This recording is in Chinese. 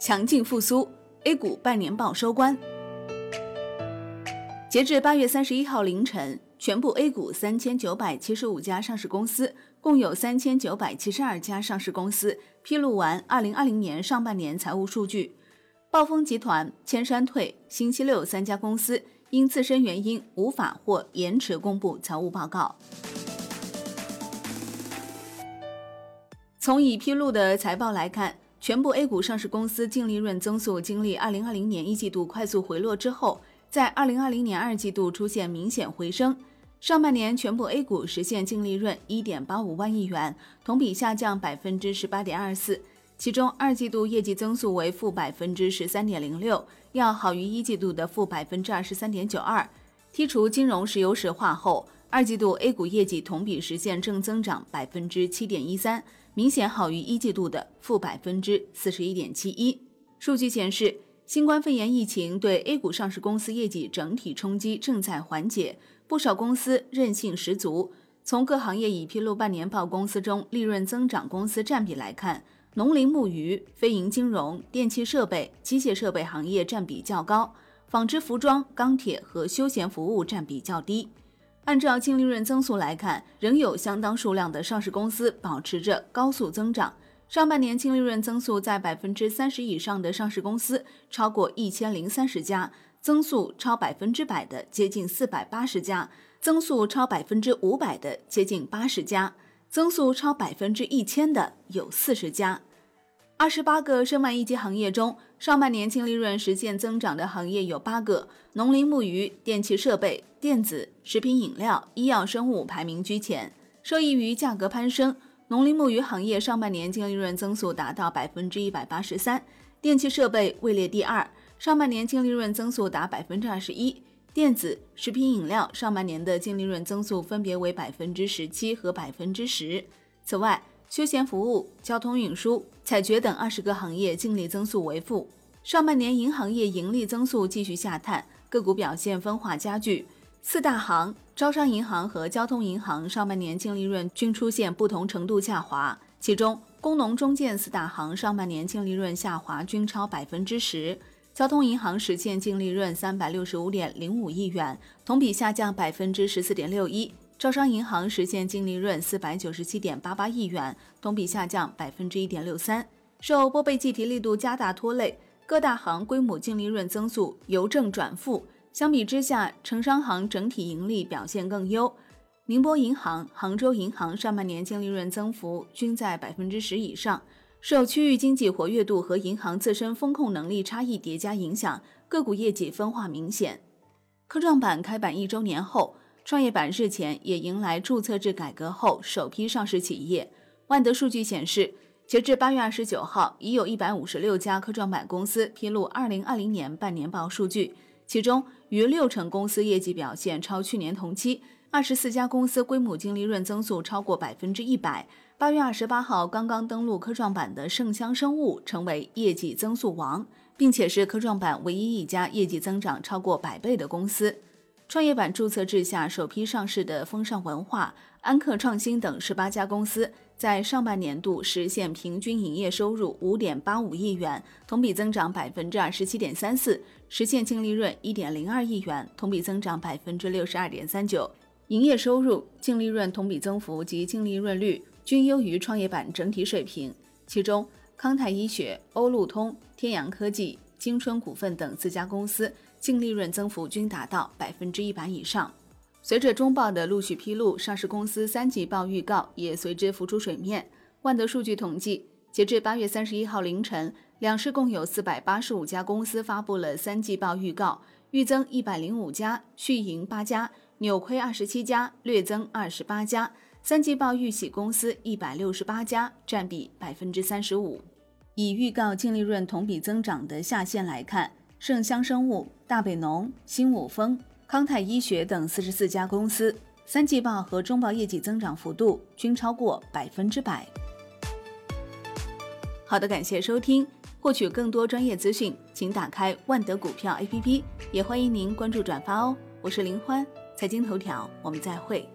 强劲复苏，A 股半年报收官。截至八月三十一号凌晨，全部 A 股三千九百七十五家上市公司，共有三千九百七十二家上市公司披露完二零二零年上半年财务数据。暴风集团、千山退、星期六三家公司因自身原因无法或延迟公布财务报告。从已披露的财报来看。全部 A 股上市公司净利润增速经历2020年一季度快速回落之后，在2020年二季度出现明显回升。上半年全部 A 股实现净利润1.85万亿元，同比下降18.24%，其中二季度业绩增速为负13.06%，要好于一季度的负23.92%。剔除金融石油石化后，二季度 A 股业绩同比实现正增长7.13%。明显好于一季度的负百分之四十一点七一。数据显示，新冠肺炎疫情对 A 股上市公司业绩整体冲击正在缓解，不少公司韧性十足。从各行业已披露半年报公司中利润增长公司占比来看，农林牧渔、非银金融、电气设备、机械设备行业占比较高，纺织服装、钢铁和休闲服务占比较低。按照净利润增速来看，仍有相当数量的上市公司保持着高速增长。上半年净利润增速在百分之三十以上的上市公司超过一千零三十家，增速超百分之百的接近四百八十家，增速超百分之五百的接近八十家，增速超百分之一千的有四十家。二十八个申万一级行业中，上半年净利润实现增长的行业有八个：农林牧渔、电气设备、电子、食品饮料、医药生物排名居前。受益于价格攀升，农林牧渔行业上半年净利润增速达到百分之一百八十三，电气设备位列第二，上半年净利润增速达百分之二十一。电子、食品饮料上半年的净利润增速分别为百分之十七和百分之十。此外，休闲服务、交通运输、采掘等二十个行业净利增速为负。上半年银行业盈利增速继续下探，个股表现分化加剧。四大行、招商银行和交通银行上半年净利润均出现不同程度下滑，其中工农中建四大行上半年净利润下滑均超百分之十。交通银行实现净利润三百六十五点零五亿元，同比下降百分之十四点六一。招商银行实现净利润四百九十七点八八亿元，同比下降百分之一点六三。受拨备计提力度加大拖累，各大行规模净利润增速由正转负。相比之下，城商行整体盈利表现更优。宁波银行、杭州银行上半年净利润增幅均在百分之十以上。受区域经济活跃度和银行自身风控能力差异叠加影响，个股业绩分化明显。科创板开板一周年后。创业板日前也迎来注册制改革后首批上市企业。万德数据显示，截至八月二十九号，已有一百五十六家科创板公司披露二零二零年半年报数据，其中逾六成公司业绩表现超去年同期，二十四家公司规模净利润增速超过百分之一百。八月二十八号刚刚登陆科创板的盛香生物成为业绩增速王，并且是科创板唯一一家业绩增长超过百倍的公司。创业板注册制下首批上市的风尚文化、安克创新等十八家公司，在上半年度实现平均营业收入五点八五亿元，同比增长百分之二十七点三四，实现净利润一点零二亿元，同比增长百分之六十二点三九。营业收入、净利润同比增幅及净利润率均优于创业板整体水平。其中，康泰医学、欧路通、天阳科技。金春股份等四家公司净利润增幅均达到百分之一百以上。随着中报的陆续披露，上市公司三季报预告也随之浮出水面。万德数据统计，截至八月三十一号凌晨，两市共有四百八十五家公司发布了三季报预告，预增一百零五家，续盈八家，扭亏二十七家，略增二十八家。三季报预喜公司一百六十八家，占比百分之三十五。以预告净利润同比增长的下限来看，盛香生物、大北农、新武丰、康泰医学等四十四家公司三季报和中报业绩增长幅度均超过百分之百。好的，感谢收听，获取更多专业资讯，请打开万德股票 APP，也欢迎您关注转发哦。我是林欢，财经头条，我们再会。